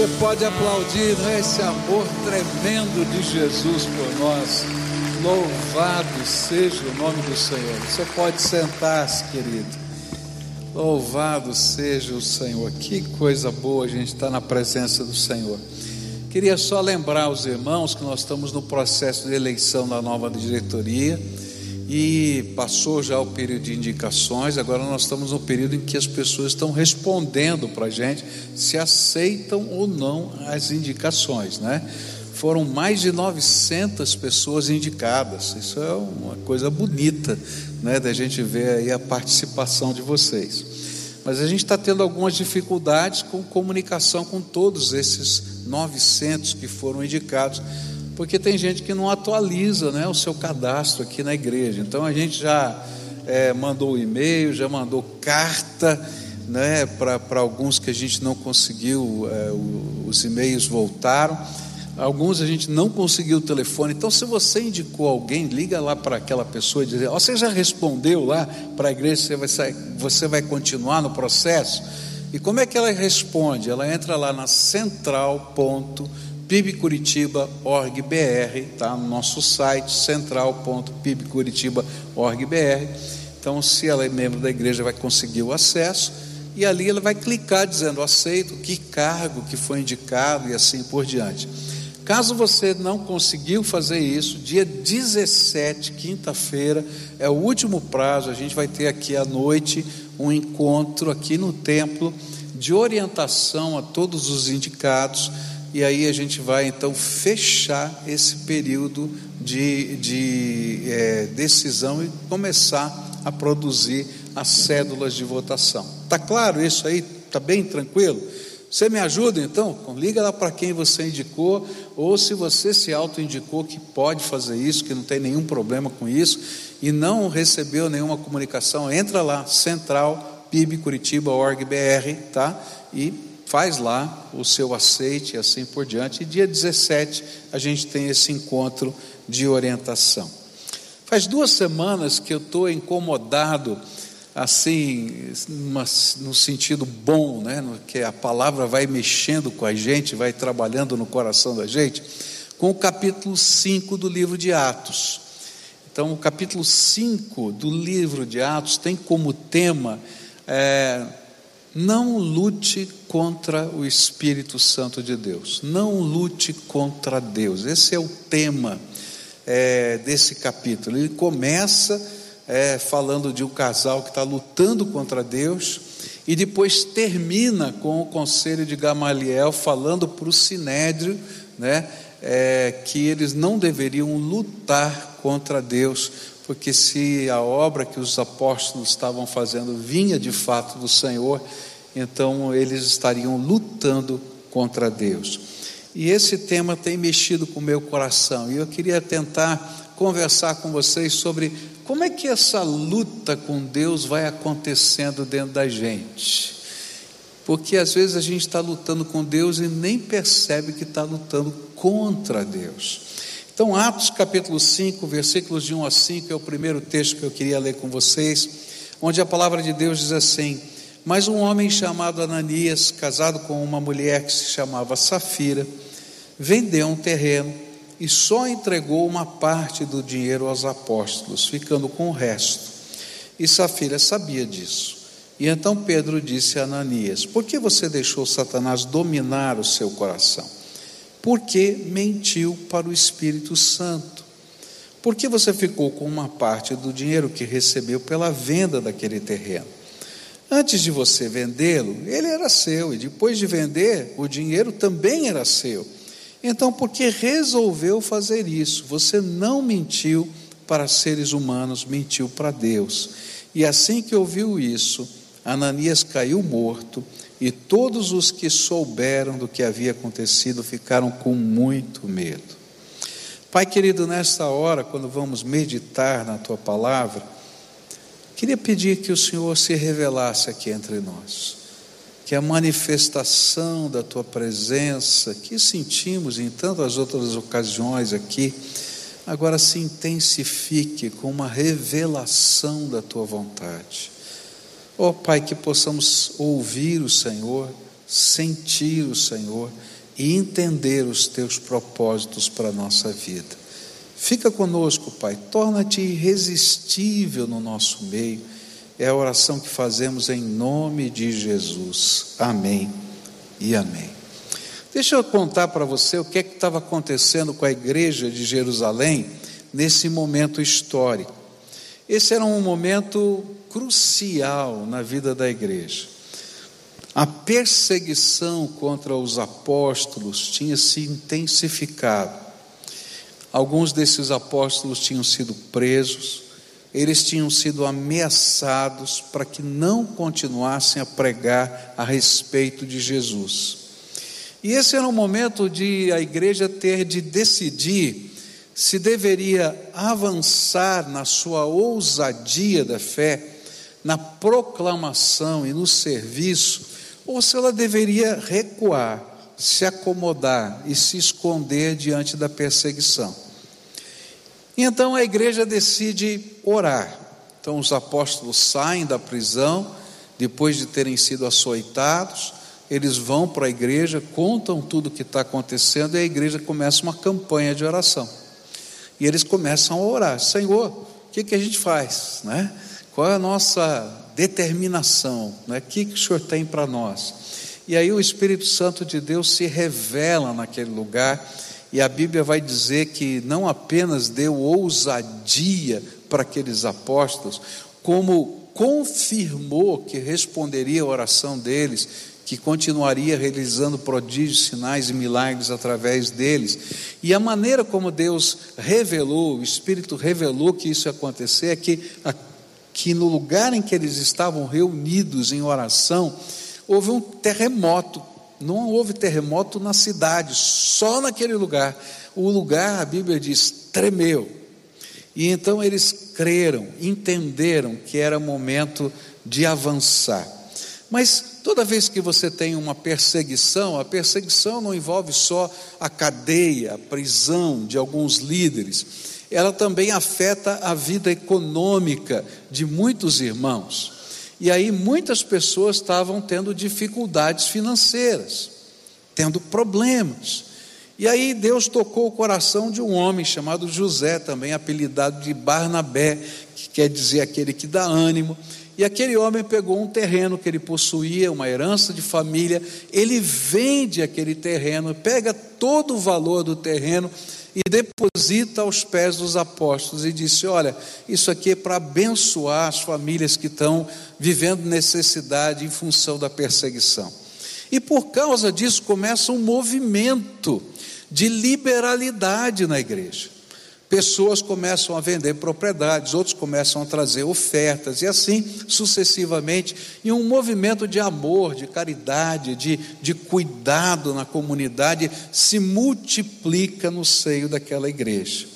Você pode aplaudir né, esse amor tremendo de Jesus por nós. Louvado seja o nome do Senhor. Você pode sentar-se, querido. Louvado seja o Senhor. Que coisa boa a gente estar na presença do Senhor. Queria só lembrar os irmãos que nós estamos no processo de eleição da nova diretoria e passou já o período de indicações, agora nós estamos no período em que as pessoas estão respondendo para a gente se aceitam ou não as indicações, né? Foram mais de 900 pessoas indicadas, isso é uma coisa bonita, né? Da gente ver aí a participação de vocês. Mas a gente está tendo algumas dificuldades com comunicação com todos esses 900 que foram indicados porque tem gente que não atualiza né, o seu cadastro aqui na igreja. Então a gente já é, mandou e-mail, já mandou carta né, para alguns que a gente não conseguiu, é, os e-mails voltaram. Alguns a gente não conseguiu o telefone. Então, se você indicou alguém, liga lá para aquela pessoa e diz: oh, Você já respondeu lá para a igreja? Você vai, sair, você vai continuar no processo? E como é que ela responde? Ela entra lá na central.com pibcuritiba.org.br, tá? No nosso site central.pibcuritiba.org.br. Então, se ela é membro da igreja, vai conseguir o acesso e ali ela vai clicar dizendo aceito, que cargo que foi indicado e assim por diante. Caso você não conseguiu fazer isso, dia 17, quinta-feira, é o último prazo, a gente vai ter aqui à noite um encontro aqui no templo de orientação a todos os indicados e aí a gente vai então fechar esse período de, de é, decisão e começar a produzir as cédulas de votação. Tá claro isso aí? Tá bem tranquilo? Você me ajuda então? Liga lá para quem você indicou, ou se você se auto-indicou que pode fazer isso, que não tem nenhum problema com isso, e não recebeu nenhuma comunicação, entra lá, central, pibcuritiba.org.br, tá? E faz lá o seu aceite e assim por diante. E dia 17 a gente tem esse encontro de orientação. Faz duas semanas que eu estou incomodado, assim, no sentido bom, né? que a palavra vai mexendo com a gente, vai trabalhando no coração da gente, com o capítulo 5 do livro de Atos. Então, o capítulo 5 do livro de Atos tem como tema. É, não lute contra o Espírito Santo de Deus. Não lute contra Deus. Esse é o tema é, desse capítulo. Ele começa é, falando de um casal que está lutando contra Deus e depois termina com o conselho de Gamaliel falando para o Sinédrio, né, é, que eles não deveriam lutar contra Deus, porque se a obra que os apóstolos estavam fazendo vinha de fato do Senhor, então eles estariam lutando contra Deus. E esse tema tem mexido com o meu coração, e eu queria tentar conversar com vocês sobre como é que essa luta com Deus vai acontecendo dentro da gente. Porque às vezes a gente está lutando com Deus e nem percebe que está lutando contra Deus. Então, Atos capítulo 5, versículos de 1 a 5, é o primeiro texto que eu queria ler com vocês, onde a palavra de Deus diz assim: Mas um homem chamado Ananias, casado com uma mulher que se chamava Safira, vendeu um terreno e só entregou uma parte do dinheiro aos apóstolos, ficando com o resto. E Safira sabia disso. E então Pedro disse a Ananias: Por que você deixou Satanás dominar o seu coração? Porque mentiu para o Espírito Santo. Por que você ficou com uma parte do dinheiro que recebeu pela venda daquele terreno? Antes de você vendê-lo, ele era seu, e depois de vender, o dinheiro também era seu. Então, por que resolveu fazer isso? Você não mentiu para seres humanos, mentiu para Deus. E assim que ouviu isso, Ananias caiu morto e todos os que souberam do que havia acontecido ficaram com muito medo. Pai querido, nesta hora, quando vamos meditar na tua palavra, queria pedir que o Senhor se revelasse aqui entre nós, que a manifestação da tua presença, que sentimos em tantas outras ocasiões aqui, agora se intensifique com uma revelação da tua vontade. Ó oh, Pai, que possamos ouvir o Senhor, sentir o Senhor e entender os teus propósitos para a nossa vida. Fica conosco, Pai, torna-te irresistível no nosso meio. É a oração que fazemos em nome de Jesus. Amém e amém. Deixa eu contar para você o que é que estava acontecendo com a igreja de Jerusalém nesse momento histórico. Esse era um momento crucial na vida da igreja. A perseguição contra os apóstolos tinha se intensificado. Alguns desses apóstolos tinham sido presos, eles tinham sido ameaçados para que não continuassem a pregar a respeito de Jesus. E esse era um momento de a igreja ter de decidir se deveria avançar na sua ousadia da fé, na proclamação e no serviço, ou se ela deveria recuar, se acomodar e se esconder diante da perseguição. Então a igreja decide orar. Então os apóstolos saem da prisão, depois de terem sido açoitados, eles vão para a igreja, contam tudo o que está acontecendo e a igreja começa uma campanha de oração. E eles começam a orar: Senhor, o que, que a gente faz? Né? Qual é a nossa determinação? Né? O que, que o Senhor tem para nós? E aí o Espírito Santo de Deus se revela naquele lugar, e a Bíblia vai dizer que não apenas deu ousadia para aqueles apóstolos, como confirmou que responderia a oração deles, que continuaria realizando prodígios, sinais e milagres através deles. E a maneira como Deus revelou, o Espírito revelou que isso ia acontecer, é que, que no lugar em que eles estavam reunidos em oração, houve um terremoto. Não houve terremoto na cidade, só naquele lugar. O lugar, a Bíblia diz, tremeu. E então eles creram, entenderam que era momento de avançar. Mas Toda vez que você tem uma perseguição, a perseguição não envolve só a cadeia, a prisão de alguns líderes, ela também afeta a vida econômica de muitos irmãos. E aí muitas pessoas estavam tendo dificuldades financeiras, tendo problemas. E aí Deus tocou o coração de um homem chamado José, também apelidado de Barnabé, que quer dizer aquele que dá ânimo. E aquele homem pegou um terreno que ele possuía, uma herança de família, ele vende aquele terreno, pega todo o valor do terreno e deposita aos pés dos apóstolos e disse: Olha, isso aqui é para abençoar as famílias que estão vivendo necessidade em função da perseguição. E por causa disso começa um movimento de liberalidade na igreja pessoas começam a vender propriedades, outros começam a trazer ofertas, e assim sucessivamente, e um movimento de amor, de caridade, de, de cuidado na comunidade se multiplica no seio daquela igreja.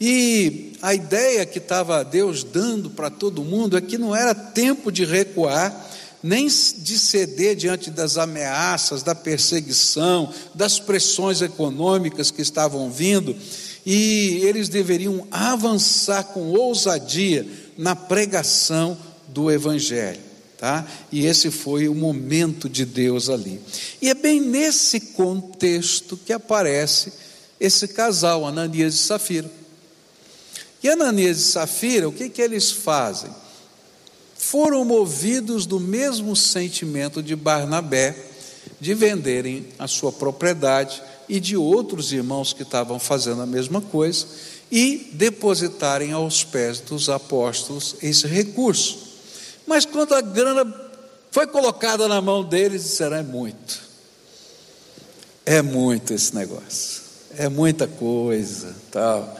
E a ideia que estava Deus dando para todo mundo é que não era tempo de recuar, nem de ceder diante das ameaças, da perseguição, das pressões econômicas que estavam vindo, e eles deveriam avançar com ousadia na pregação do Evangelho. Tá? E esse foi o momento de Deus ali. E é bem nesse contexto que aparece esse casal, Ananias e Safira. E Ananias e Safira, o que, que eles fazem? Foram movidos do mesmo sentimento de Barnabé, de venderem a sua propriedade e de outros irmãos que estavam fazendo a mesma coisa e depositarem aos pés dos apóstolos esse recurso. Mas quando a grana foi colocada na mão deles, disseram: é muito, é muito esse negócio, é muita coisa, tal.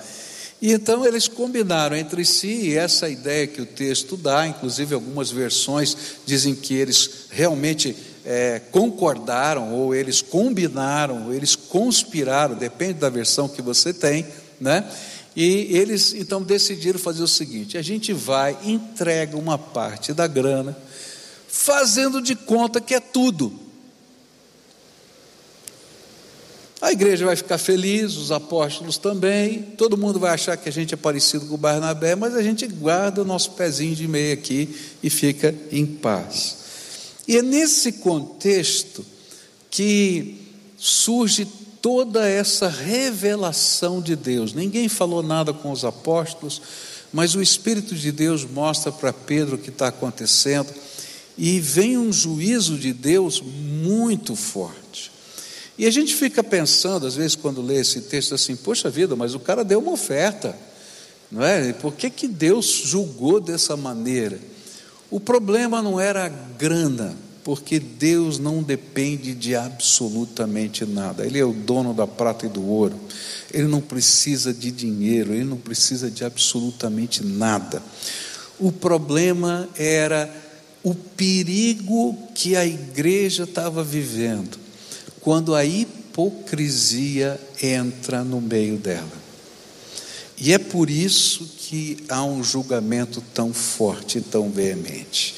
E então eles combinaram entre si, e essa ideia que o texto dá, inclusive algumas versões dizem que eles realmente é, concordaram, ou eles combinaram, ou eles conspiraram, depende da versão que você tem, né? E eles então decidiram fazer o seguinte: a gente vai, entrega uma parte da grana, fazendo de conta que é tudo. A igreja vai ficar feliz, os apóstolos também, todo mundo vai achar que a gente é parecido com Barnabé, mas a gente guarda o nosso pezinho de meia aqui e fica em paz. E é nesse contexto que surge toda essa revelação de Deus. Ninguém falou nada com os apóstolos, mas o Espírito de Deus mostra para Pedro o que está acontecendo, e vem um juízo de Deus muito forte. E a gente fica pensando, às vezes, quando lê esse texto, assim: poxa vida, mas o cara deu uma oferta, não é? Por que, que Deus julgou dessa maneira? O problema não era a grana, porque Deus não depende de absolutamente nada. Ele é o dono da prata e do ouro. Ele não precisa de dinheiro, ele não precisa de absolutamente nada. O problema era o perigo que a igreja estava vivendo, quando a hipocrisia entra no meio dela. E é por isso que há um julgamento tão forte e tão veemente.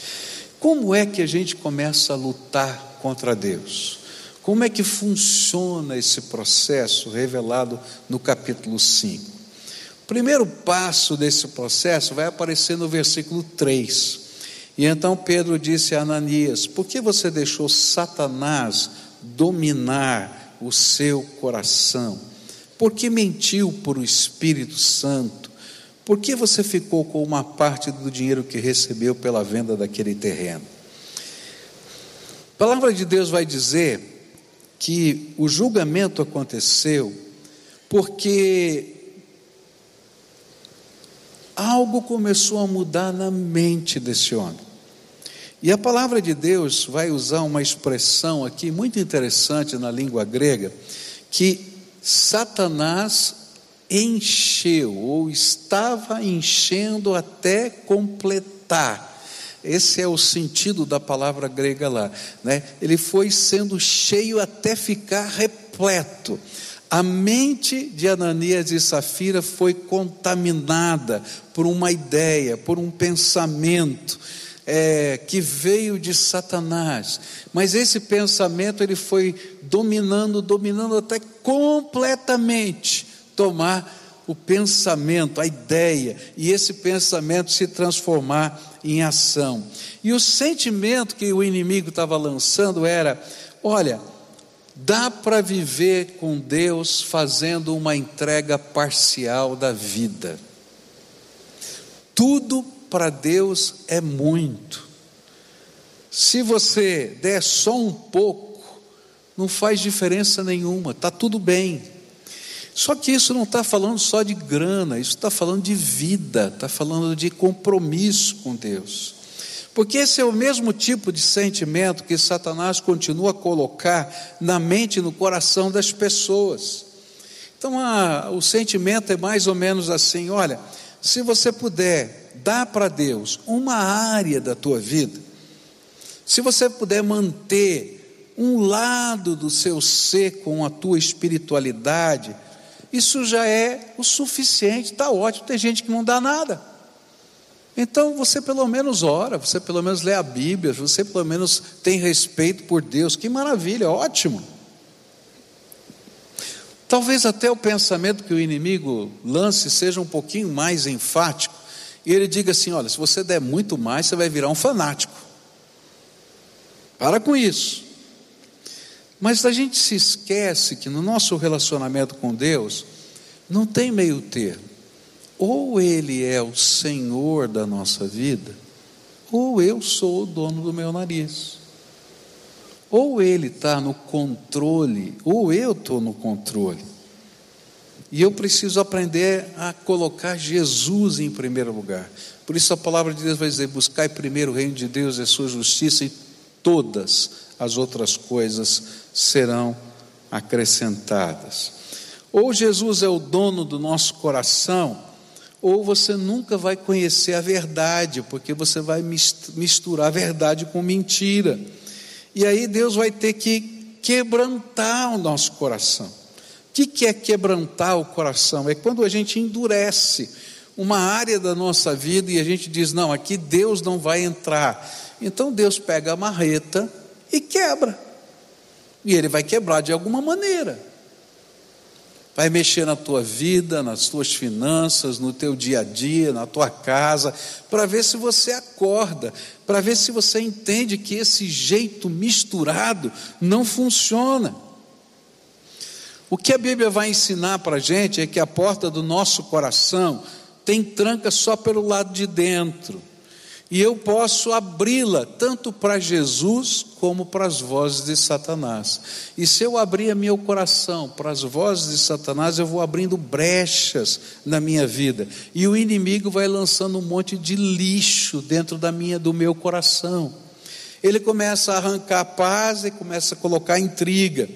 Como é que a gente começa a lutar contra Deus? Como é que funciona esse processo revelado no capítulo 5? O primeiro passo desse processo vai aparecer no versículo 3. E então Pedro disse a Ananias: Por que você deixou Satanás dominar o seu coração? Por que mentiu por o Espírito Santo? Por que você ficou com uma parte do dinheiro que recebeu pela venda daquele terreno? A palavra de Deus vai dizer que o julgamento aconteceu porque algo começou a mudar na mente desse homem. E a palavra de Deus vai usar uma expressão aqui muito interessante na língua grega, que Satanás encheu, ou estava enchendo até completar. Esse é o sentido da palavra grega lá. Né? Ele foi sendo cheio até ficar repleto. A mente de Ananias e Safira foi contaminada por uma ideia, por um pensamento é, que veio de Satanás. Mas esse pensamento ele foi dominando, dominando até completamente tomar o pensamento, a ideia, e esse pensamento se transformar em ação. E o sentimento que o inimigo estava lançando era: olha, dá para viver com Deus fazendo uma entrega parcial da vida. Tudo para Deus é muito. Se você der só um pouco, não faz diferença nenhuma, está tudo bem. Só que isso não está falando só de grana, isso está falando de vida, está falando de compromisso com Deus. Porque esse é o mesmo tipo de sentimento que Satanás continua a colocar na mente e no coração das pessoas. Então, a, o sentimento é mais ou menos assim: olha, se você puder dar para Deus uma área da tua vida, se você puder manter um lado do seu ser com a tua espiritualidade, isso já é o suficiente, está ótimo. Tem gente que não dá nada. Então você pelo menos ora, você pelo menos lê a Bíblia, você pelo menos tem respeito por Deus. Que maravilha, ótimo. Talvez até o pensamento que o inimigo lance seja um pouquinho mais enfático. E ele diga assim: olha, se você der muito mais, você vai virar um fanático. Para com isso. Mas a gente se esquece que no nosso relacionamento com Deus não tem meio termo. Ou Ele é o Senhor da nossa vida, ou eu sou o dono do meu nariz. Ou Ele está no controle, ou eu estou no controle. E eu preciso aprender a colocar Jesus em primeiro lugar. Por isso a palavra de Deus vai dizer: buscai primeiro o reino de Deus e a sua justiça, e todas as outras coisas serão acrescentadas. Ou Jesus é o dono do nosso coração, ou você nunca vai conhecer a verdade, porque você vai misturar a verdade com mentira. E aí Deus vai ter que quebrantar o nosso coração. O que é quebrantar o coração? É quando a gente endurece uma área da nossa vida e a gente diz: não, aqui Deus não vai entrar. Então Deus pega a marreta e quebra. E ele vai quebrar de alguma maneira. vai mexer na tua vida, nas tuas finanças, no teu dia a dia, na tua casa, para ver se você acorda, para ver se você entende que esse jeito misturado não funciona. O que a Bíblia vai ensinar para a gente é que a porta do nosso coração tem tranca só pelo lado de dentro e eu posso abri-la tanto para Jesus como para as vozes de Satanás. E se eu abrir meu coração para as vozes de Satanás, eu vou abrindo brechas na minha vida. E o inimigo vai lançando um monte de lixo dentro da minha do meu coração. Ele começa a arrancar paz e começa a colocar intriga.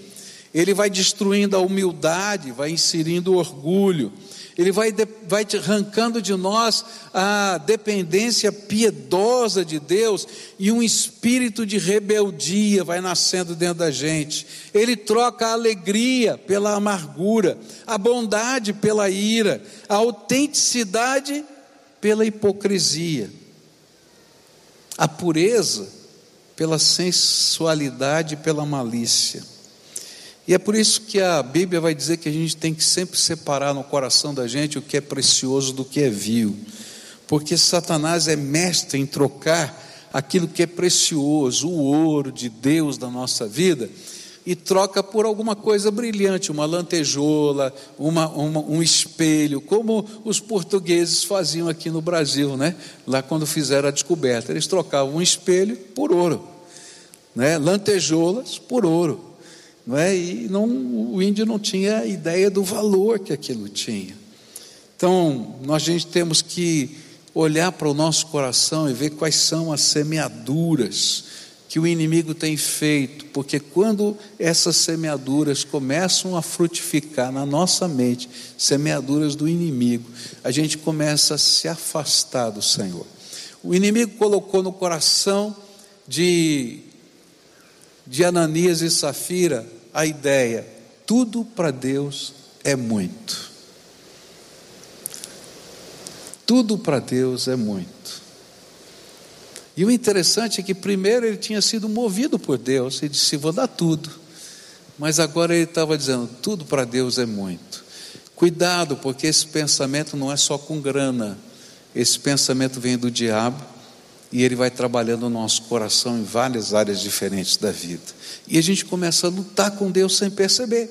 Ele vai destruindo a humildade, vai inserindo orgulho ele vai, vai arrancando de nós a dependência piedosa de Deus e um espírito de rebeldia vai nascendo dentro da gente. Ele troca a alegria pela amargura, a bondade pela ira, a autenticidade pela hipocrisia, a pureza pela sensualidade, pela malícia. E é por isso que a Bíblia vai dizer que a gente tem que sempre separar no coração da gente o que é precioso do que é vil. Porque Satanás é mestre em trocar aquilo que é precioso, o ouro de Deus da nossa vida, e troca por alguma coisa brilhante, uma lantejola, uma, uma, um espelho, como os portugueses faziam aqui no Brasil, né? lá quando fizeram a descoberta. Eles trocavam um espelho por ouro, né? lantejoulas por ouro não é? e não, o índio não tinha ideia do valor que aquilo tinha. Então, nós a gente temos que olhar para o nosso coração e ver quais são as semeaduras que o inimigo tem feito, porque quando essas semeaduras começam a frutificar na nossa mente, semeaduras do inimigo, a gente começa a se afastar do Senhor. O inimigo colocou no coração de, de Ananias e Safira a ideia: tudo para Deus é muito. Tudo para Deus é muito. E o interessante é que primeiro ele tinha sido movido por Deus e disse: Vou dar tudo. Mas agora ele estava dizendo: Tudo para Deus é muito. Cuidado, porque esse pensamento não é só com grana, esse pensamento vem do diabo e ele vai trabalhando o nosso coração em várias áreas diferentes da vida. E a gente começa a lutar com Deus sem perceber.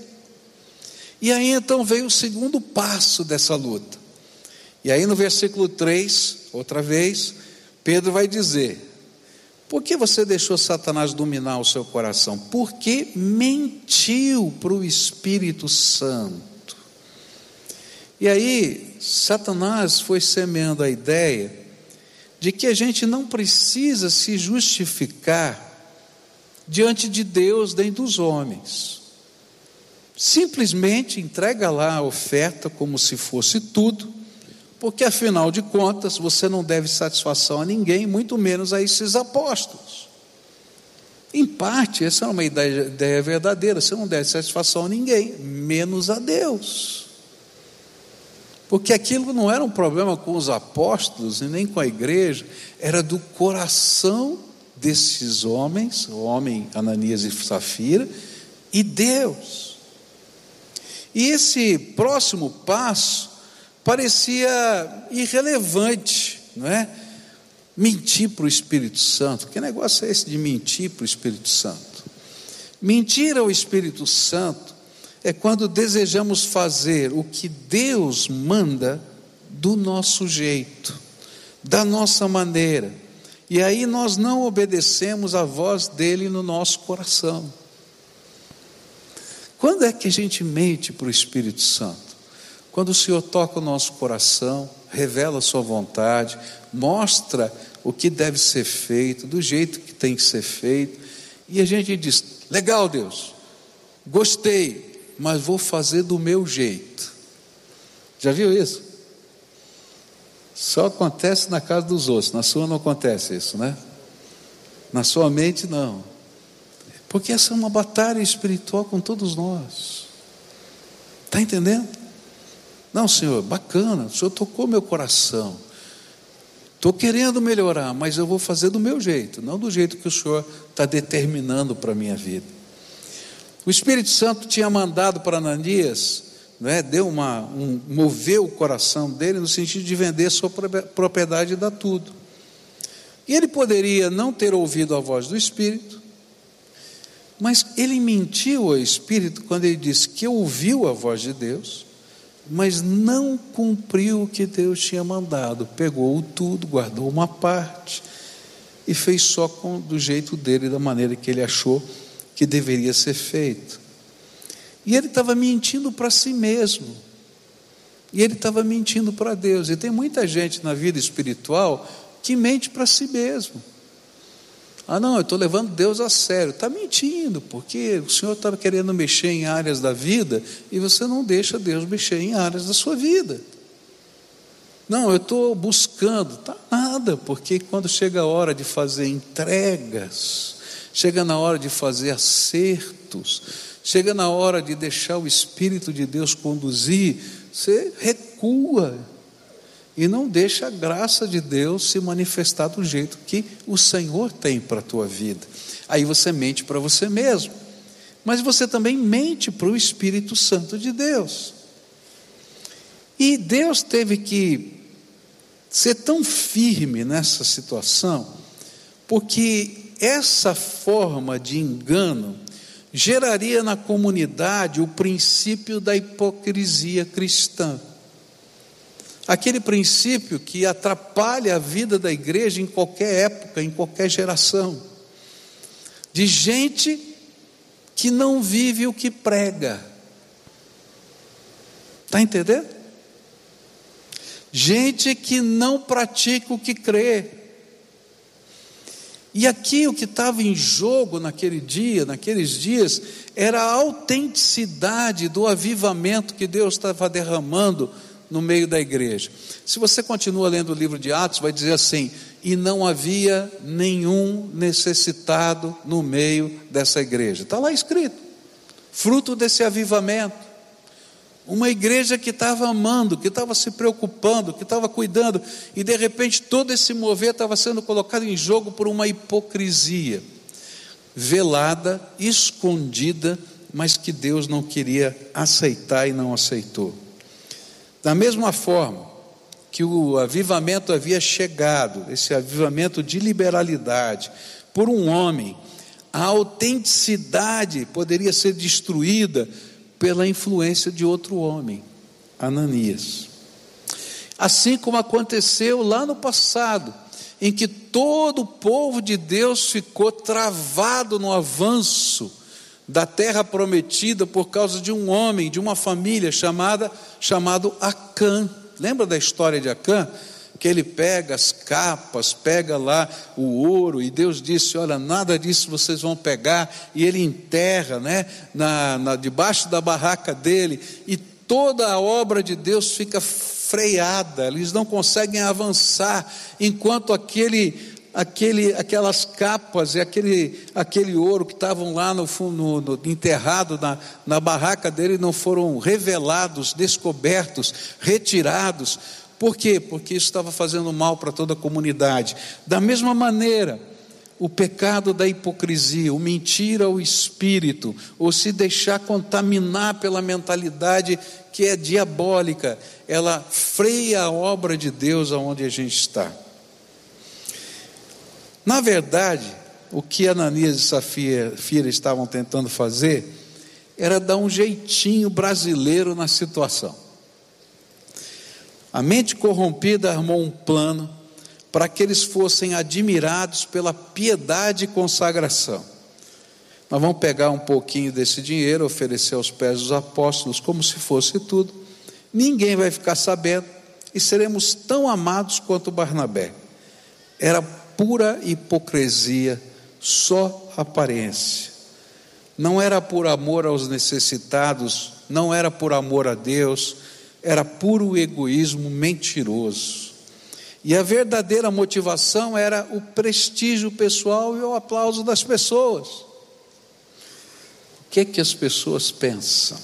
E aí então veio o segundo passo dessa luta. E aí no versículo 3, outra vez, Pedro vai dizer: Por que você deixou Satanás dominar o seu coração? Porque mentiu para o Espírito Santo. E aí, Satanás foi semeando a ideia de que a gente não precisa se justificar diante de Deus nem dos homens. Simplesmente entrega lá a oferta como se fosse tudo, porque afinal de contas você não deve satisfação a ninguém, muito menos a esses apóstolos. Em parte, essa é uma ideia, verdadeira, você não deve satisfação a ninguém, menos a Deus. Porque aquilo não era um problema com os apóstolos e nem com a igreja, era do coração desses homens, o homem Ananias e Safira, e Deus. E esse próximo passo parecia irrelevante, não é? Mentir para o Espírito Santo. Que negócio é esse de mentir para o Espírito Santo? Mentir ao Espírito Santo é quando desejamos fazer o que Deus manda do nosso jeito, da nossa maneira. E aí nós não obedecemos a voz dele no nosso coração. Quando é que a gente mente para o Espírito Santo? Quando o Senhor toca o nosso coração, revela a sua vontade, mostra o que deve ser feito, do jeito que tem que ser feito, e a gente diz: legal, Deus, gostei, mas vou fazer do meu jeito. Já viu isso? Só acontece na casa dos outros, na sua não acontece isso, né? Na sua mente não. Porque essa é uma batalha espiritual com todos nós. Está entendendo? Não, Senhor, bacana, o Senhor tocou meu coração. Estou querendo melhorar, mas eu vou fazer do meu jeito, não do jeito que o Senhor está determinando para a minha vida. O Espírito Santo tinha mandado para Ananias é? deu uma, um, moveu o coração dele no sentido de vender sua propriedade e dar tudo. E ele poderia não ter ouvido a voz do Espírito, mas ele mentiu ao Espírito quando ele disse que ouviu a voz de Deus, mas não cumpriu o que Deus tinha mandado. Pegou tudo, guardou uma parte e fez só com, do jeito dele, da maneira que ele achou que deveria ser feito. E ele estava mentindo para si mesmo. E ele estava mentindo para Deus. E tem muita gente na vida espiritual que mente para si mesmo. Ah, não, eu estou levando Deus a sério. Está mentindo, porque o Senhor estava querendo mexer em áreas da vida e você não deixa Deus mexer em áreas da sua vida. Não, eu estou buscando. Tá nada, porque quando chega a hora de fazer entregas, chega na hora de fazer acertos, chega na hora de deixar o Espírito de Deus conduzir, você recua e não deixa a graça de Deus se manifestar do jeito que o Senhor tem para a tua vida. Aí você mente para você mesmo, mas você também mente para o Espírito Santo de Deus. E Deus teve que ser tão firme nessa situação, porque essa forma de engano geraria na comunidade o princípio da hipocrisia cristã. Aquele princípio que atrapalha a vida da igreja em qualquer época, em qualquer geração. De gente que não vive o que prega. Está entendendo? Gente que não pratica o que crê. E aqui o que estava em jogo naquele dia, naqueles dias, era a autenticidade do avivamento que Deus estava derramando no meio da igreja. Se você continua lendo o livro de Atos, vai dizer assim: e não havia nenhum necessitado no meio dessa igreja. Está lá escrito. Fruto desse avivamento. Uma igreja que estava amando, que estava se preocupando, que estava cuidando, e de repente todo esse mover estava sendo colocado em jogo por uma hipocrisia velada, escondida, mas que Deus não queria aceitar e não aceitou. Da mesma forma que o avivamento havia chegado, esse avivamento de liberalidade, por um homem, a autenticidade poderia ser destruída pela influência de outro homem, Ananias. Assim como aconteceu lá no passado, em que todo o povo de Deus ficou travado no avanço da terra prometida por causa de um homem, de uma família chamada chamado Acã. Lembra da história de Acã? Que ele pega as capas, pega lá o ouro, e Deus disse: Olha, nada disso vocês vão pegar, e ele enterra, né, na, na debaixo da barraca dele, e toda a obra de Deus fica freada, eles não conseguem avançar, enquanto aquele aquele, aquelas capas e aquele, aquele ouro que estavam lá no, no, no enterrado na, na barraca dele não foram revelados, descobertos, retirados. Por quê? Porque isso estava fazendo mal para toda a comunidade. Da mesma maneira, o pecado da hipocrisia, o mentir ao espírito, ou se deixar contaminar pela mentalidade que é diabólica, ela freia a obra de Deus aonde a gente está. Na verdade, o que Ananias e Safira estavam tentando fazer era dar um jeitinho brasileiro na situação. A mente corrompida armou um plano para que eles fossem admirados pela piedade e consagração. Nós vamos pegar um pouquinho desse dinheiro, oferecer aos pés dos apóstolos, como se fosse tudo. Ninguém vai ficar sabendo e seremos tão amados quanto Barnabé. Era pura hipocrisia, só aparência. Não era por amor aos necessitados, não era por amor a Deus, era puro egoísmo mentiroso. E a verdadeira motivação era o prestígio pessoal e o aplauso das pessoas. O que é que as pessoas pensam?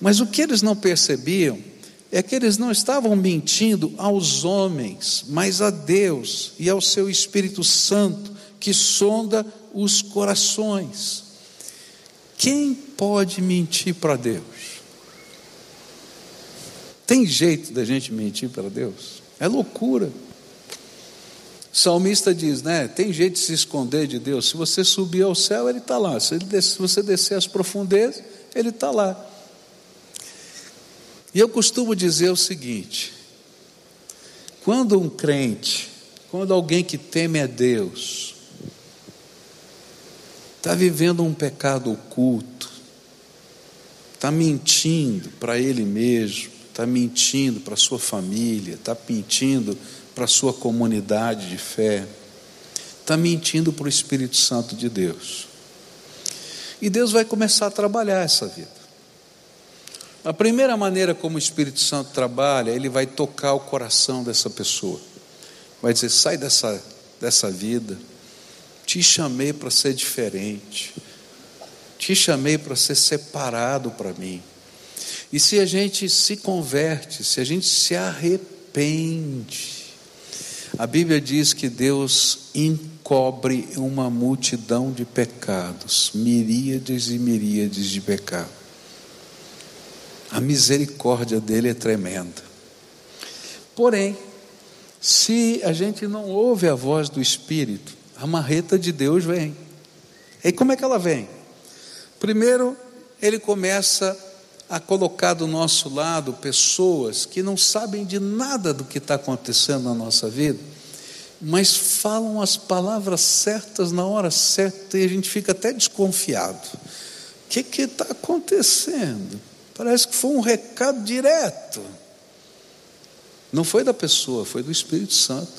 Mas o que eles não percebiam é que eles não estavam mentindo aos homens, mas a Deus e ao seu Espírito Santo, que sonda os corações. Quem pode mentir para Deus? Tem jeito da gente mentir para Deus? É loucura. O salmista diz, né? Tem jeito de se esconder de Deus. Se você subir ao céu, Ele está lá. Se, se você descer às profundezas, Ele está lá. E eu costumo dizer o seguinte: quando um crente, quando alguém que teme a Deus, está vivendo um pecado oculto, está mentindo para ele mesmo, está mentindo para sua família, está mentindo para sua comunidade de fé, está mentindo para o Espírito Santo de Deus. E Deus vai começar a trabalhar essa vida. A primeira maneira como o Espírito Santo trabalha, ele vai tocar o coração dessa pessoa. Vai dizer: sai dessa, dessa vida. Te chamei para ser diferente. Te chamei para ser separado para mim. E se a gente se converte, se a gente se arrepende, a Bíblia diz que Deus encobre uma multidão de pecados, miríades e miríades de pecados. A misericórdia dele é tremenda. Porém, se a gente não ouve a voz do Espírito, a marreta de Deus vem. E como é que ela vem? Primeiro, ele começa a colocar do nosso lado pessoas que não sabem de nada do que está acontecendo na nossa vida, mas falam as palavras certas na hora certa e a gente fica até desconfiado. O que está acontecendo? Parece que foi um recado direto. Não foi da pessoa, foi do Espírito Santo.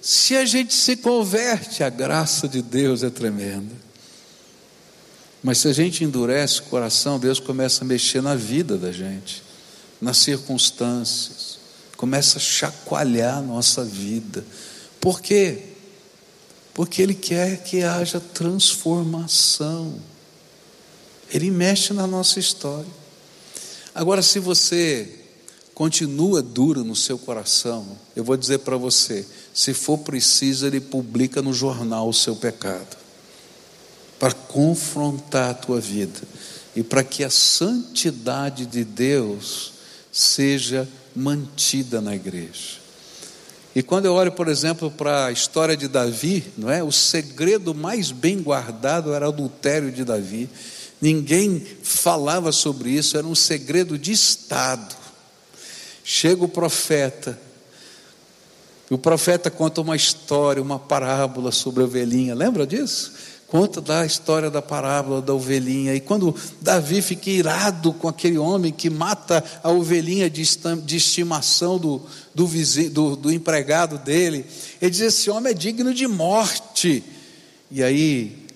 Se a gente se converte, a graça de Deus é tremenda. Mas se a gente endurece o coração, Deus começa a mexer na vida da gente, nas circunstâncias, começa a chacoalhar a nossa vida. Por quê? Porque Ele quer que haja transformação. Ele mexe na nossa história. Agora, se você continua duro no seu coração, eu vou dizer para você: se for preciso, ele publica no jornal o seu pecado, para confrontar a tua vida e para que a santidade de Deus seja mantida na igreja. E quando eu olho, por exemplo, para a história de Davi, não é? O segredo mais bem guardado era o adultério de Davi. Ninguém falava sobre isso, era um segredo de Estado. Chega o profeta, o profeta conta uma história, uma parábola sobre a ovelhinha, lembra disso? Conta da história da parábola da ovelhinha. E quando Davi fica irado com aquele homem que mata a ovelhinha de, estimação do, do, vizinho, do, do empregado dele, ele diz: Esse homem é digno de morte. E aí,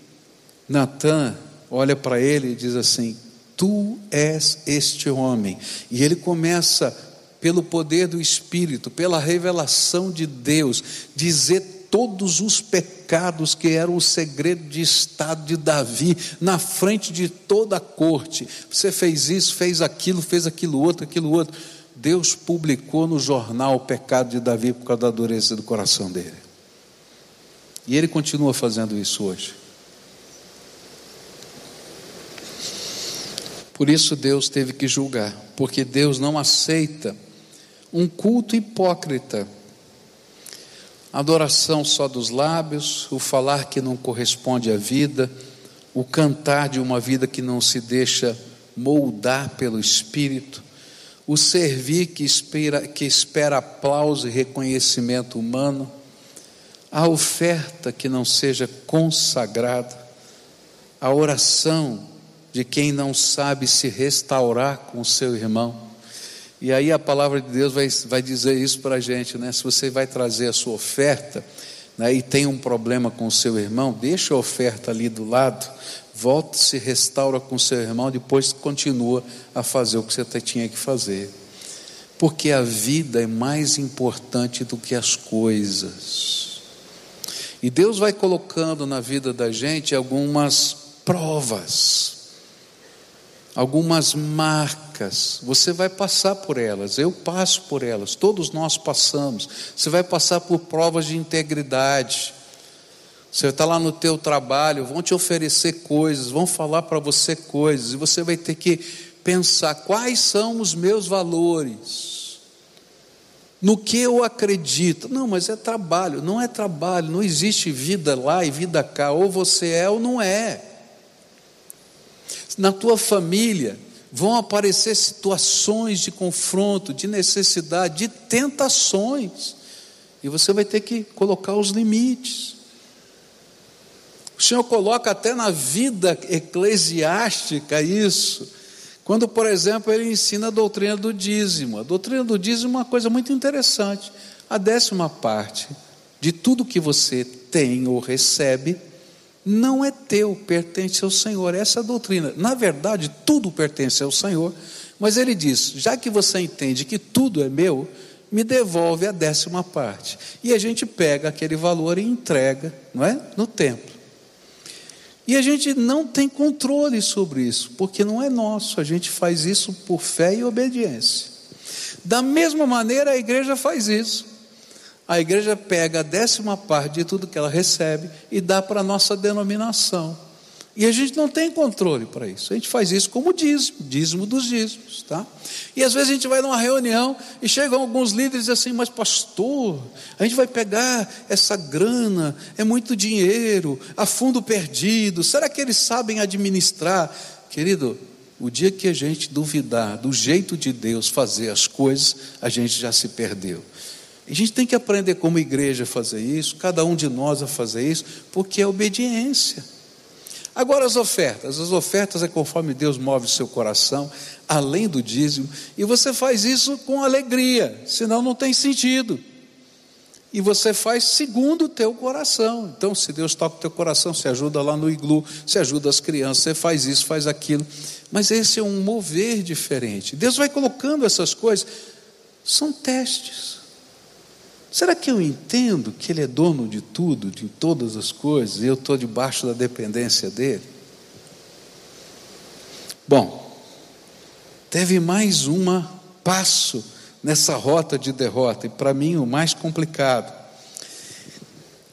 Natan olha para ele e diz assim: Tu és este homem. E ele começa, pelo poder do Espírito, pela revelação de Deus, dizer todos os pecados que eram o segredo de estado de Davi na frente de toda a corte. Você fez isso, fez aquilo, fez aquilo outro, aquilo outro. Deus publicou no jornal o pecado de Davi por causa da dureza do coração dele. E ele continua fazendo isso hoje. Por isso Deus teve que julgar, porque Deus não aceita um culto hipócrita, adoração só dos lábios, o falar que não corresponde à vida, o cantar de uma vida que não se deixa moldar pelo Espírito, o servir que espera, que espera aplauso e reconhecimento humano, a oferta que não seja consagrada, a oração de quem não sabe se restaurar com o seu irmão. E aí a palavra de Deus vai, vai dizer isso para a gente, né? Se você vai trazer a sua oferta né, e tem um problema com o seu irmão, deixa a oferta ali do lado, volta, se restaura com o seu irmão, depois continua a fazer o que você tinha que fazer. Porque a vida é mais importante do que as coisas. E Deus vai colocando na vida da gente algumas provas algumas marcas, você vai passar por elas, eu passo por elas, todos nós passamos. Você vai passar por provas de integridade. Você está lá no teu trabalho, vão te oferecer coisas, vão falar para você coisas, e você vai ter que pensar quais são os meus valores, no que eu acredito. Não, mas é trabalho, não é trabalho, não existe vida lá e vida cá, ou você é ou não é. Na tua família vão aparecer situações de confronto, de necessidade, de tentações, e você vai ter que colocar os limites. O Senhor coloca até na vida eclesiástica isso. Quando, por exemplo, ele ensina a doutrina do dízimo. A doutrina do dízimo é uma coisa muito interessante. A décima parte de tudo que você tem ou recebe não é teu, pertence ao Senhor. Essa é a doutrina. Na verdade, tudo pertence ao Senhor, mas ele diz: já que você entende que tudo é meu, me devolve a décima parte. E a gente pega aquele valor e entrega, não é? No templo. E a gente não tem controle sobre isso, porque não é nosso, a gente faz isso por fé e obediência. Da mesma maneira, a igreja faz isso. A igreja pega a décima parte de tudo que ela recebe e dá para a nossa denominação. E a gente não tem controle para isso. A gente faz isso como dízimo, dízimo dos dízimos, tá? E às vezes a gente vai numa reunião e chegam alguns líderes assim: "Mas pastor, a gente vai pegar essa grana, é muito dinheiro, a fundo perdido. Será que eles sabem administrar?" Querido, o dia que a gente duvidar do jeito de Deus fazer as coisas, a gente já se perdeu. A gente tem que aprender como igreja a fazer isso, cada um de nós a fazer isso, porque é obediência. Agora as ofertas, as ofertas é conforme Deus move o seu coração, além do dízimo, e você faz isso com alegria, senão não tem sentido. E você faz segundo o teu coração. Então, se Deus toca o teu coração, você ajuda lá no iglu, você ajuda as crianças, você faz isso, faz aquilo. Mas esse é um mover diferente. Deus vai colocando essas coisas, são testes. Será que eu entendo que Ele é dono de tudo, de todas as coisas, e eu estou debaixo da dependência dEle? Bom, teve mais um passo nessa rota de derrota, e para mim o mais complicado.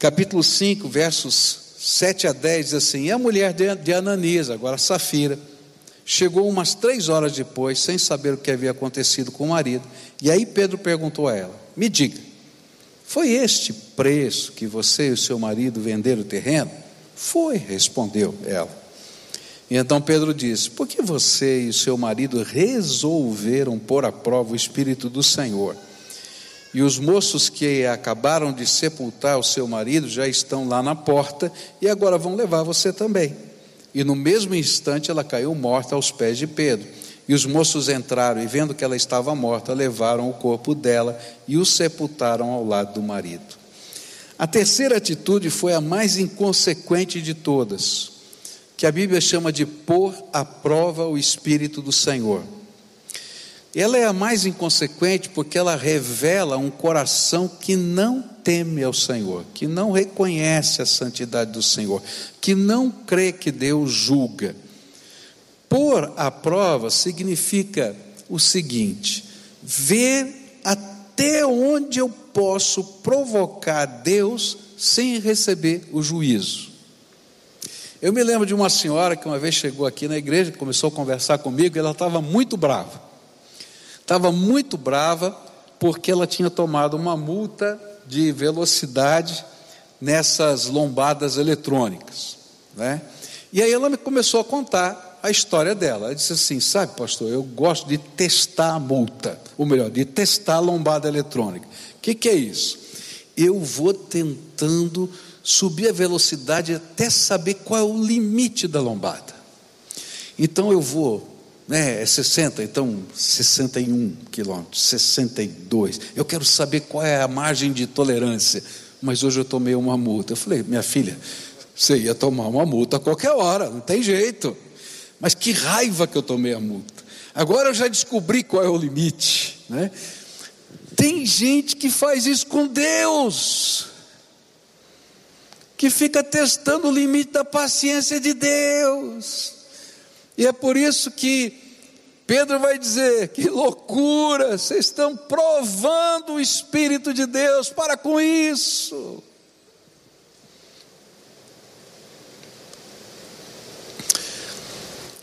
Capítulo 5, versos 7 a 10 diz assim: a mulher de Ananias, agora Safira, chegou umas três horas depois, sem saber o que havia acontecido com o marido, e aí Pedro perguntou a ela: Me diga, foi este preço que você e o seu marido venderam o terreno? Foi, respondeu ela. E então Pedro disse: Por que você e o seu marido resolveram pôr à prova o Espírito do Senhor? E os moços que acabaram de sepultar o seu marido já estão lá na porta e agora vão levar você também. E no mesmo instante ela caiu morta aos pés de Pedro. E os moços entraram e, vendo que ela estava morta, levaram o corpo dela e o sepultaram ao lado do marido. A terceira atitude foi a mais inconsequente de todas, que a Bíblia chama de pôr à prova o Espírito do Senhor. Ela é a mais inconsequente porque ela revela um coração que não teme ao Senhor, que não reconhece a santidade do Senhor, que não crê que Deus julga Pôr à prova significa o seguinte: ver até onde eu posso provocar Deus sem receber o juízo. Eu me lembro de uma senhora que uma vez chegou aqui na igreja, começou a conversar comigo, e ela estava muito brava. Estava muito brava porque ela tinha tomado uma multa de velocidade nessas lombadas eletrônicas, né? E aí ela me começou a contar a história dela. Ela disse assim: Sabe, pastor, eu gosto de testar a multa, ou melhor, de testar a lombada eletrônica. O que, que é isso? Eu vou tentando subir a velocidade até saber qual é o limite da lombada. Então eu vou, né, é 60, então 61 quilômetros, 62. Eu quero saber qual é a margem de tolerância. Mas hoje eu tomei uma multa. Eu falei, minha filha, você ia tomar uma multa a qualquer hora, não tem jeito. Mas que raiva que eu tomei a multa. Agora eu já descobri qual é o limite. Né? Tem gente que faz isso com Deus, que fica testando o limite da paciência de Deus. E é por isso que Pedro vai dizer: que loucura, vocês estão provando o Espírito de Deus para com isso.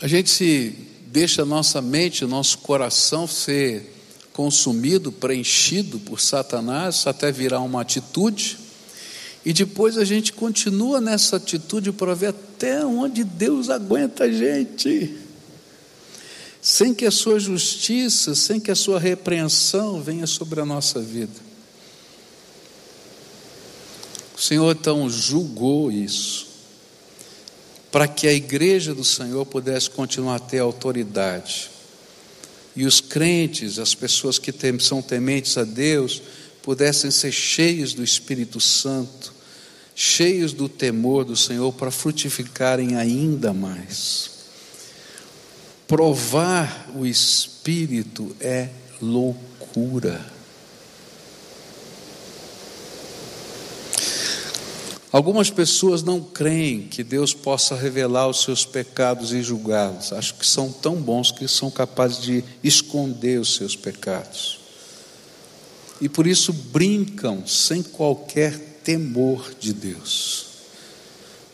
A gente se deixa nossa mente, nosso coração ser consumido, preenchido por Satanás até virar uma atitude. E depois a gente continua nessa atitude para ver até onde Deus aguenta a gente. Sem que a sua justiça, sem que a sua repreensão venha sobre a nossa vida. O Senhor então julgou isso, para que a igreja do Senhor pudesse continuar a ter autoridade. E os crentes, as pessoas que são tementes a Deus, pudessem ser cheios do Espírito Santo, cheios do temor do Senhor, para frutificarem ainda mais. Provar o Espírito é loucura. Algumas pessoas não creem que Deus possa revelar os seus pecados e julgá-los. Acho que são tão bons que são capazes de esconder os seus pecados. E por isso brincam sem qualquer temor de Deus.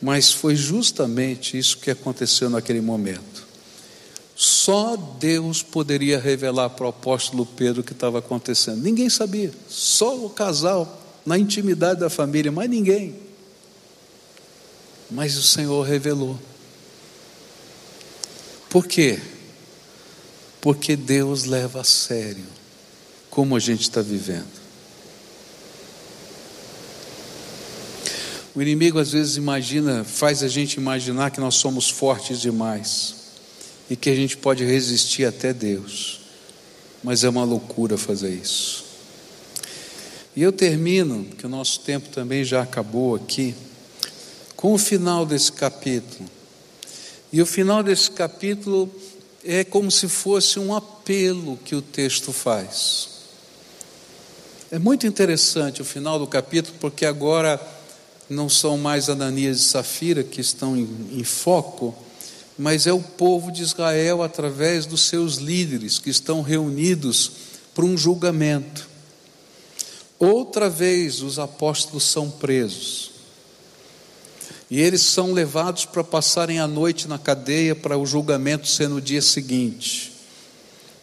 Mas foi justamente isso que aconteceu naquele momento. Só Deus poderia revelar para o apóstolo Pedro o que estava acontecendo. Ninguém sabia, só o casal, na intimidade da família, mas ninguém mas o Senhor revelou. Por quê? Porque Deus leva a sério como a gente está vivendo. O inimigo às vezes imagina, faz a gente imaginar que nós somos fortes demais e que a gente pode resistir até Deus, mas é uma loucura fazer isso. E eu termino, que o nosso tempo também já acabou aqui com o final desse capítulo. E o final desse capítulo é como se fosse um apelo que o texto faz. É muito interessante o final do capítulo, porque agora não são mais Ananias e Safira que estão em, em foco, mas é o povo de Israel através dos seus líderes que estão reunidos para um julgamento. Outra vez os apóstolos são presos. E eles são levados para passarem a noite na cadeia para o julgamento ser no dia seguinte.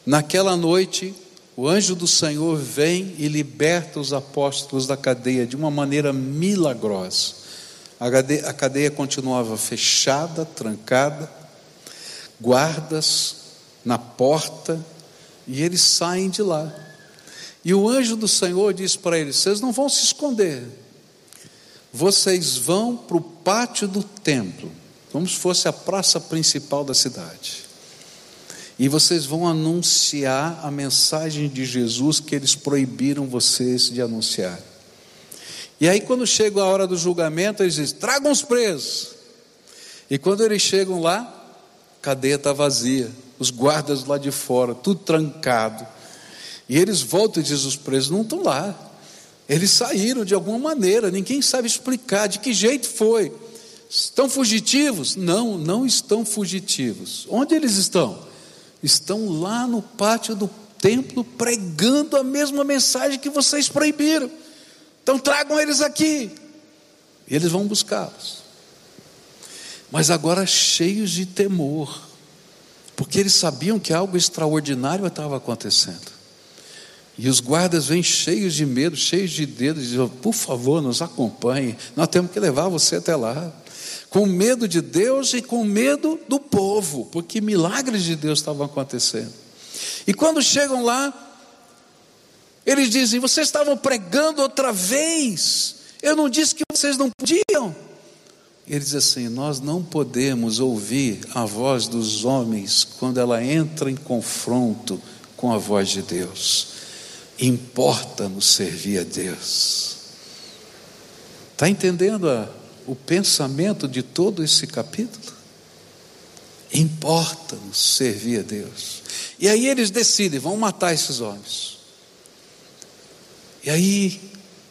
Naquela noite, o anjo do Senhor vem e liberta os apóstolos da cadeia de uma maneira milagrosa. A cadeia, a cadeia continuava fechada, trancada, guardas na porta, e eles saem de lá. E o anjo do Senhor diz para eles: Vocês não vão se esconder, vocês vão para o pátio do templo, como se fosse a praça principal da cidade. E vocês vão anunciar a mensagem de Jesus que eles proibiram vocês de anunciar. E aí, quando chega a hora do julgamento, eles dizem: tragam os presos. E quando eles chegam lá, a cadeia está vazia, os guardas lá de fora, tudo trancado. E eles voltam e dizem: os presos não estão lá. Eles saíram de alguma maneira, ninguém sabe explicar de que jeito foi. Estão fugitivos? Não, não estão fugitivos. Onde eles estão? Estão lá no pátio do templo pregando a mesma mensagem que vocês proibiram. Então tragam eles aqui. E eles vão buscá-los. Mas agora cheios de temor, porque eles sabiam que algo extraordinário estava acontecendo. E os guardas vêm cheios de medo, cheios de dedos, dizem: Por favor, nos acompanhe, nós temos que levar você até lá. Com medo de Deus e com medo do povo, porque milagres de Deus estavam acontecendo. E quando chegam lá, eles dizem: Vocês estavam pregando outra vez, eu não disse que vocês não podiam. Ele diz assim: Nós não podemos ouvir a voz dos homens quando ela entra em confronto com a voz de Deus importa-nos servir a Deus. Está entendendo a, o pensamento de todo esse capítulo? Importa-nos servir a Deus. E aí eles decidem, vão matar esses homens. E aí,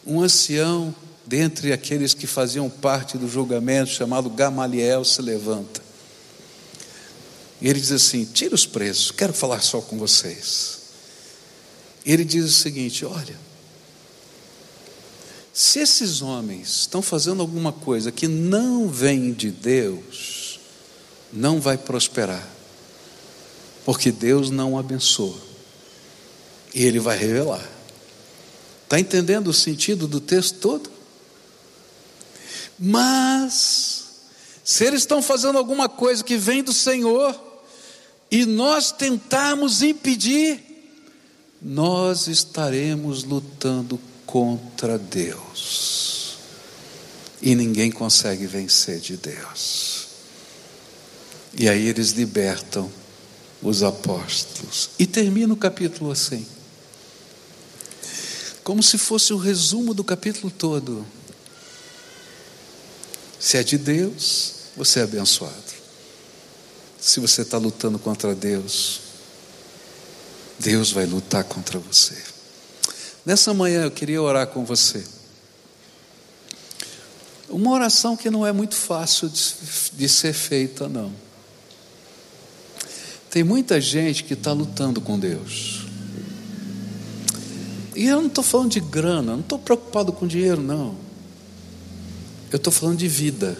um ancião, dentre aqueles que faziam parte do julgamento, chamado Gamaliel, se levanta. E ele diz assim: tira os presos, quero falar só com vocês. Ele diz o seguinte: olha, se esses homens estão fazendo alguma coisa que não vem de Deus, não vai prosperar. porque Deus não abençoa. E Ele vai revelar. Está entendendo o sentido do texto todo? Mas, se eles estão fazendo alguma coisa que vem do Senhor, e nós tentarmos impedir, nós estaremos lutando contra Deus. E ninguém consegue vencer de Deus. E aí eles libertam os apóstolos. E termina o capítulo assim. Como se fosse o resumo do capítulo todo. Se é de Deus, você é abençoado. Se você está lutando contra Deus, Deus vai lutar contra você. Nessa manhã eu queria orar com você. Uma oração que não é muito fácil de, ser feita, não. Tem muita gente que está lutando com Deus. E eu não estou falando de grana, não estou preocupado com dinheiro, não. Eu estou falando de vida.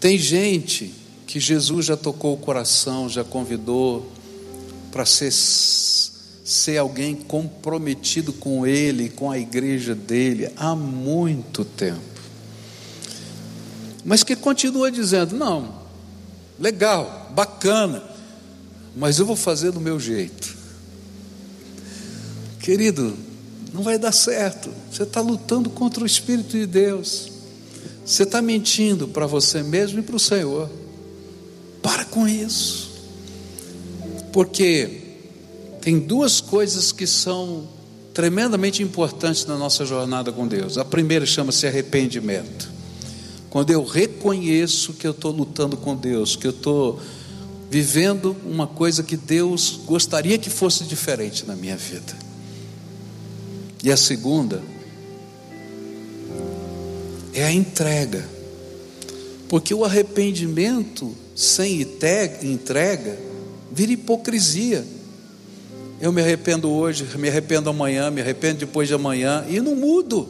Tem gente que Jesus já tocou o coração, já convidou para ser, ser alguém comprometido com Ele, com a igreja dele, há muito tempo. Mas que continua dizendo: não, legal, bacana, mas eu vou fazer do meu jeito. Querido, não vai dar certo. Você está lutando contra o Espírito de Deus. Você está mentindo para você mesmo e para o Senhor. Para com isso. Porque tem duas coisas que são tremendamente importantes na nossa jornada com Deus. A primeira chama-se arrependimento. Quando eu reconheço que eu estou lutando com Deus, que eu estou vivendo uma coisa que Deus gostaria que fosse diferente na minha vida. E a segunda é a entrega. Porque o arrependimento sem entrega vira hipocrisia. Eu me arrependo hoje, me arrependo amanhã, me arrependo depois de amanhã e não mudo.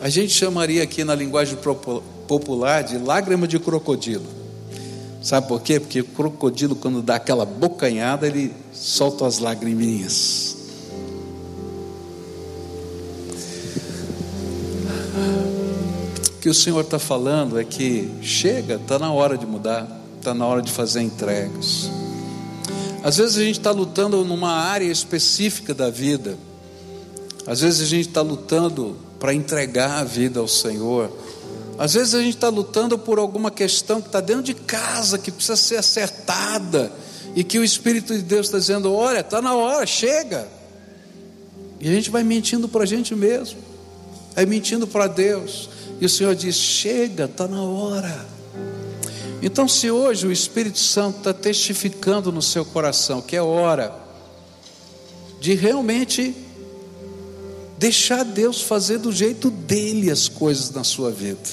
A gente chamaria aqui na linguagem popular de lágrima de crocodilo. Sabe por quê? Porque o crocodilo, quando dá aquela bocanhada, ele solta as lagriminhas. que o Senhor está falando é que chega, está na hora de mudar, está na hora de fazer entregas. Às vezes a gente está lutando numa área específica da vida, às vezes a gente está lutando para entregar a vida ao Senhor, às vezes a gente está lutando por alguma questão que está dentro de casa, que precisa ser acertada, e que o Espírito de Deus está dizendo: olha, está na hora, chega. E a gente vai mentindo para a gente mesmo, vai mentindo para Deus. E o Senhor diz: chega, está na hora. Então, se hoje o Espírito Santo está testificando no seu coração que é hora de realmente deixar Deus fazer do jeito dele as coisas na sua vida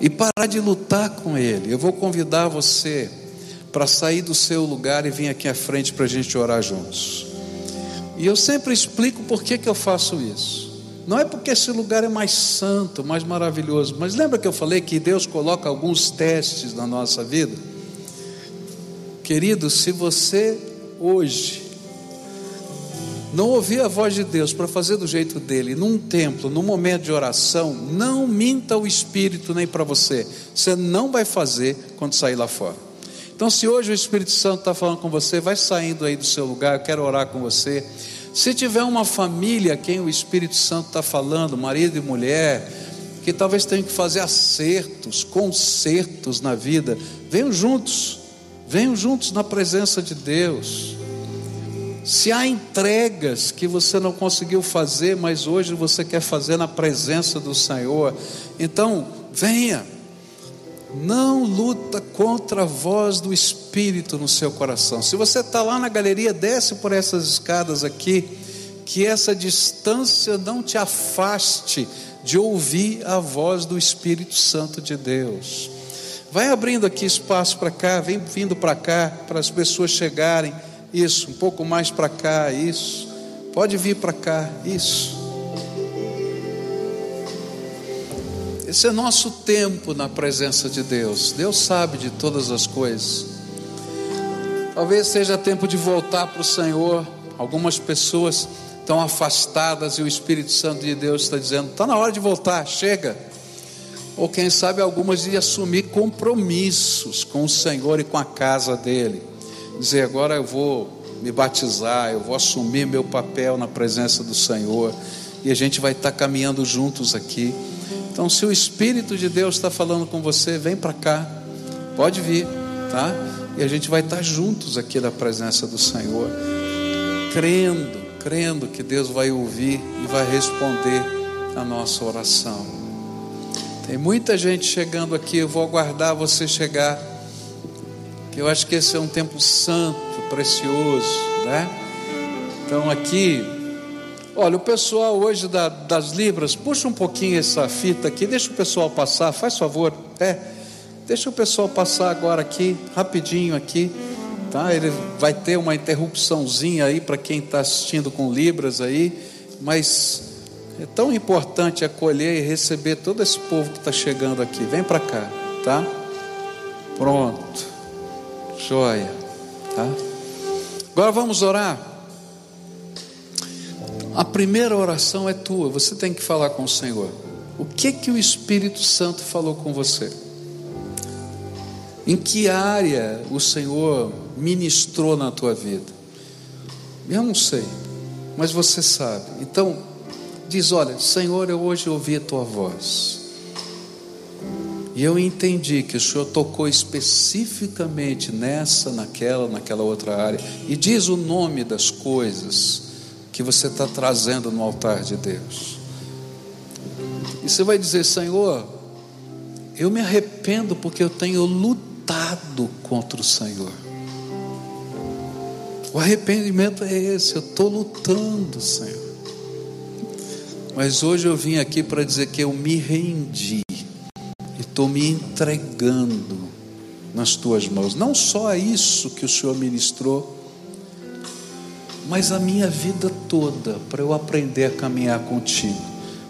e parar de lutar com Ele, eu vou convidar você para sair do seu lugar e vir aqui à frente para a gente orar juntos. E eu sempre explico por que, que eu faço isso. Não é porque esse lugar é mais santo, mais maravilhoso, mas lembra que eu falei que Deus coloca alguns testes na nossa vida? Querido, se você hoje não ouvir a voz de Deus para fazer do jeito dele, num templo, num momento de oração, não minta o Espírito nem para você. Você não vai fazer quando sair lá fora. Então, se hoje o Espírito Santo está falando com você, vai saindo aí do seu lugar, eu quero orar com você. Se tiver uma família quem o Espírito Santo está falando, marido e mulher, que talvez tenham que fazer acertos, consertos na vida, venham juntos, venham juntos na presença de Deus. Se há entregas que você não conseguiu fazer, mas hoje você quer fazer na presença do Senhor, então venha não luta contra a voz do Espírito no seu coração. Se você está lá na galeria, desce por essas escadas aqui, que essa distância não te afaste de ouvir a voz do Espírito Santo de Deus. Vai abrindo aqui espaço para cá, vem vindo para cá, para as pessoas chegarem. Isso, um pouco mais para cá, isso. Pode vir para cá, isso. Esse é nosso tempo na presença de Deus. Deus sabe de todas as coisas. Talvez seja tempo de voltar para o Senhor. Algumas pessoas estão afastadas e o Espírito Santo de Deus está dizendo: está na hora de voltar, chega. Ou quem sabe algumas de assumir compromissos com o Senhor e com a casa dele. Dizer: agora eu vou me batizar, eu vou assumir meu papel na presença do Senhor. E a gente vai estar caminhando juntos aqui. Então, se o Espírito de Deus está falando com você, vem para cá, pode vir, tá? E a gente vai estar juntos aqui na presença do Senhor, crendo, crendo que Deus vai ouvir e vai responder a nossa oração. Tem muita gente chegando aqui, eu vou aguardar você chegar, que eu acho que esse é um tempo santo, precioso, né? Então aqui Olha, o pessoal hoje da, das Libras, puxa um pouquinho essa fita aqui, deixa o pessoal passar, faz favor, é, deixa o pessoal passar agora aqui, rapidinho aqui, tá? Ele vai ter uma interrupçãozinha aí para quem está assistindo com Libras aí, mas é tão importante acolher e receber todo esse povo que está chegando aqui. Vem para cá, tá? Pronto, joia, tá? Agora vamos orar. A primeira oração é tua, você tem que falar com o Senhor. O que que o Espírito Santo falou com você? Em que área o Senhor ministrou na tua vida? Eu não sei, mas você sabe. Então, diz: Olha, Senhor, eu hoje ouvi a tua voz. E eu entendi que o Senhor tocou especificamente nessa, naquela, naquela outra área. E diz o nome das coisas que você está trazendo no altar de Deus. E você vai dizer: Senhor, eu me arrependo porque eu tenho lutado contra o Senhor. O arrependimento é esse, eu estou lutando, Senhor. Mas hoje eu vim aqui para dizer que eu me rendi e estou me entregando nas tuas mãos. Não só isso que o Senhor ministrou, mas a minha vida toda para eu aprender a caminhar contigo,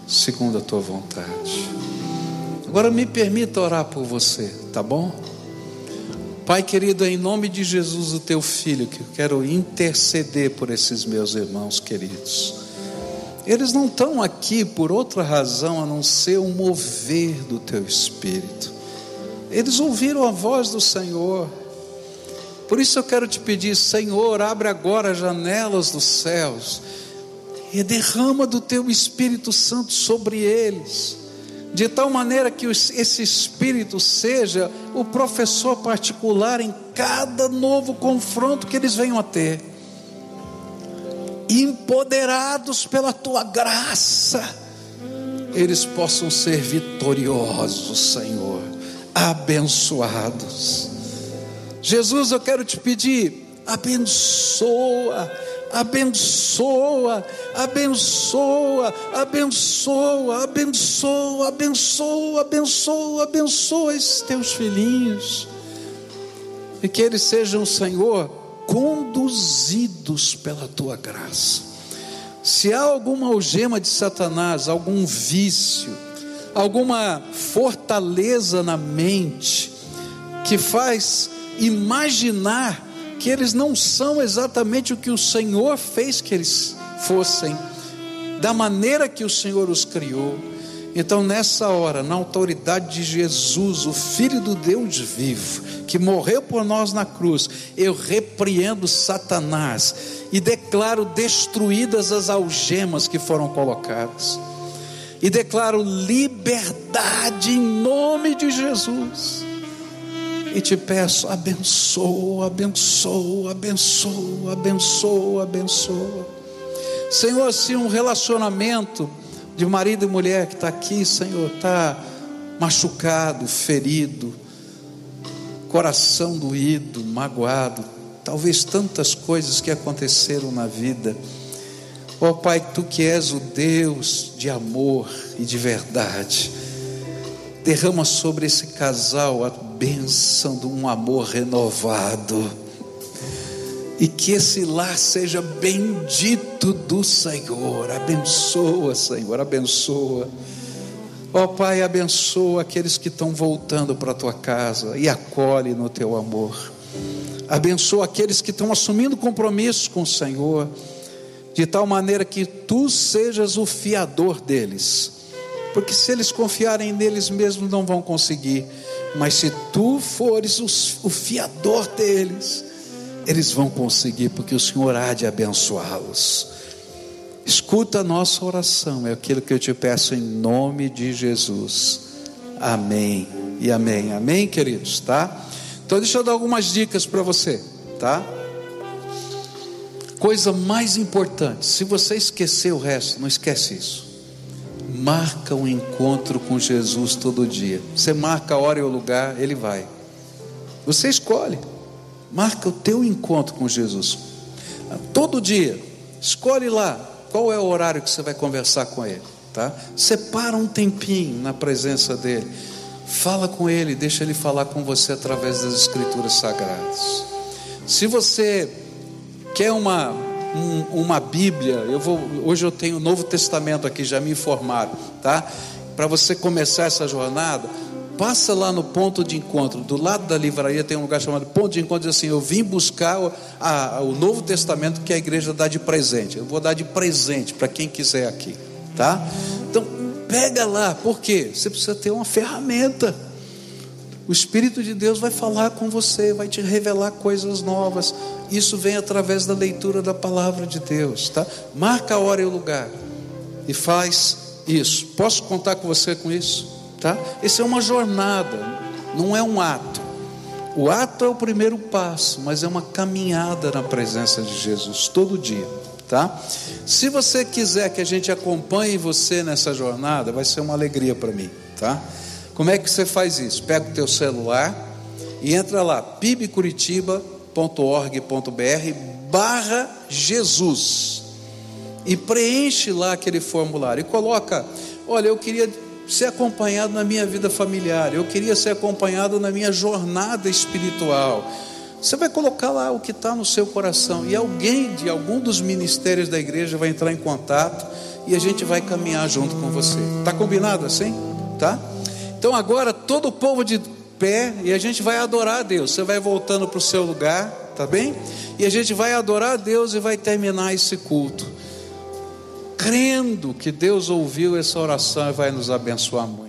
segundo a tua vontade. Agora me permita orar por você, tá bom? Pai querido, em nome de Jesus, o teu filho, que eu quero interceder por esses meus irmãos queridos. Eles não estão aqui por outra razão a não ser o mover do teu espírito. Eles ouviram a voz do Senhor por isso eu quero te pedir, Senhor, abre agora as janelas dos céus e derrama do teu Espírito Santo sobre eles, de tal maneira que esse Espírito seja o professor particular em cada novo confronto que eles venham a ter. Empoderados pela tua graça, eles possam ser vitoriosos, Senhor, abençoados Jesus, eu quero te pedir, abençoa, abençoa, abençoa, abençoa, abençoa, abençoa, abençoa, abençoa esses teus filhinhos, e que eles sejam, Senhor, conduzidos pela tua graça. Se há alguma algema de Satanás, algum vício, alguma fortaleza na mente que faz imaginar que eles não são exatamente o que o Senhor fez que eles fossem, da maneira que o Senhor os criou. Então, nessa hora, na autoridade de Jesus, o Filho do Deus vivo, que morreu por nós na cruz, eu repreendo Satanás e declaro destruídas as algemas que foram colocadas, e declaro liberdade em nome de Jesus e te peço, abençoa, abençoa, abençoa, abençoa, abençoa. Senhor, se um relacionamento de marido e mulher que está aqui, Senhor, está machucado, ferido, coração doído, magoado, talvez tantas coisas que aconteceram na vida. Ó oh, Pai, tu que és o Deus de amor e de verdade, derrama sobre esse casal a bênção de um amor renovado. E que esse lar seja bendito do Senhor. Abençoa, Senhor, abençoa. Ó oh, Pai, abençoa aqueles que estão voltando para a tua casa e acolhe no teu amor. Abençoa aqueles que estão assumindo compromissos com o Senhor, de tal maneira que tu sejas o fiador deles. Porque se eles confiarem neles mesmos, não vão conseguir. Mas se tu fores o fiador deles, eles vão conseguir, porque o Senhor há de abençoá-los. Escuta a nossa oração, é aquilo que eu te peço em nome de Jesus. Amém e amém. Amém, queridos, tá? Então deixa eu dar algumas dicas para você, tá? Coisa mais importante, se você esquecer o resto, não esquece isso. Marca um encontro com Jesus todo dia. Você marca a hora e o lugar, ele vai. Você escolhe. Marca o teu encontro com Jesus. Todo dia. Escolhe lá qual é o horário que você vai conversar com ele? Tá? Separa um tempinho na presença dele. Fala com ele, deixa ele falar com você através das escrituras sagradas. Se você quer uma um, uma Bíblia, eu vou hoje eu tenho o Novo Testamento aqui, já me informaram, tá? Para você começar essa jornada, passa lá no ponto de encontro, do lado da livraria tem um lugar chamado ponto de encontro, diz assim: Eu vim buscar o, a, o Novo Testamento que a igreja dá de presente. Eu vou dar de presente para quem quiser aqui, tá? Então, pega lá, por quê? Você precisa ter uma ferramenta. O Espírito de Deus vai falar com você, vai te revelar coisas novas. Isso vem através da leitura da palavra de Deus, tá? Marca a hora e o lugar e faz isso. Posso contar com você com isso? tá? Isso é uma jornada, não é um ato. O ato é o primeiro passo, mas é uma caminhada na presença de Jesus todo dia, tá? Se você quiser que a gente acompanhe você nessa jornada, vai ser uma alegria para mim, tá? Como é que você faz isso? Pega o teu celular e entra lá pibcuritiba.org.br barra Jesus e preenche lá aquele formulário e coloca, olha, eu queria ser acompanhado na minha vida familiar, eu queria ser acompanhado na minha jornada espiritual. Você vai colocar lá o que está no seu coração, e alguém de algum dos ministérios da igreja vai entrar em contato e a gente vai caminhar junto com você. Tá combinado assim? Tá? Então agora todo o povo de pé e a gente vai adorar a Deus. Você vai voltando para o seu lugar, tá bem? E a gente vai adorar a Deus e vai terminar esse culto crendo que Deus ouviu essa oração e vai nos abençoar muito.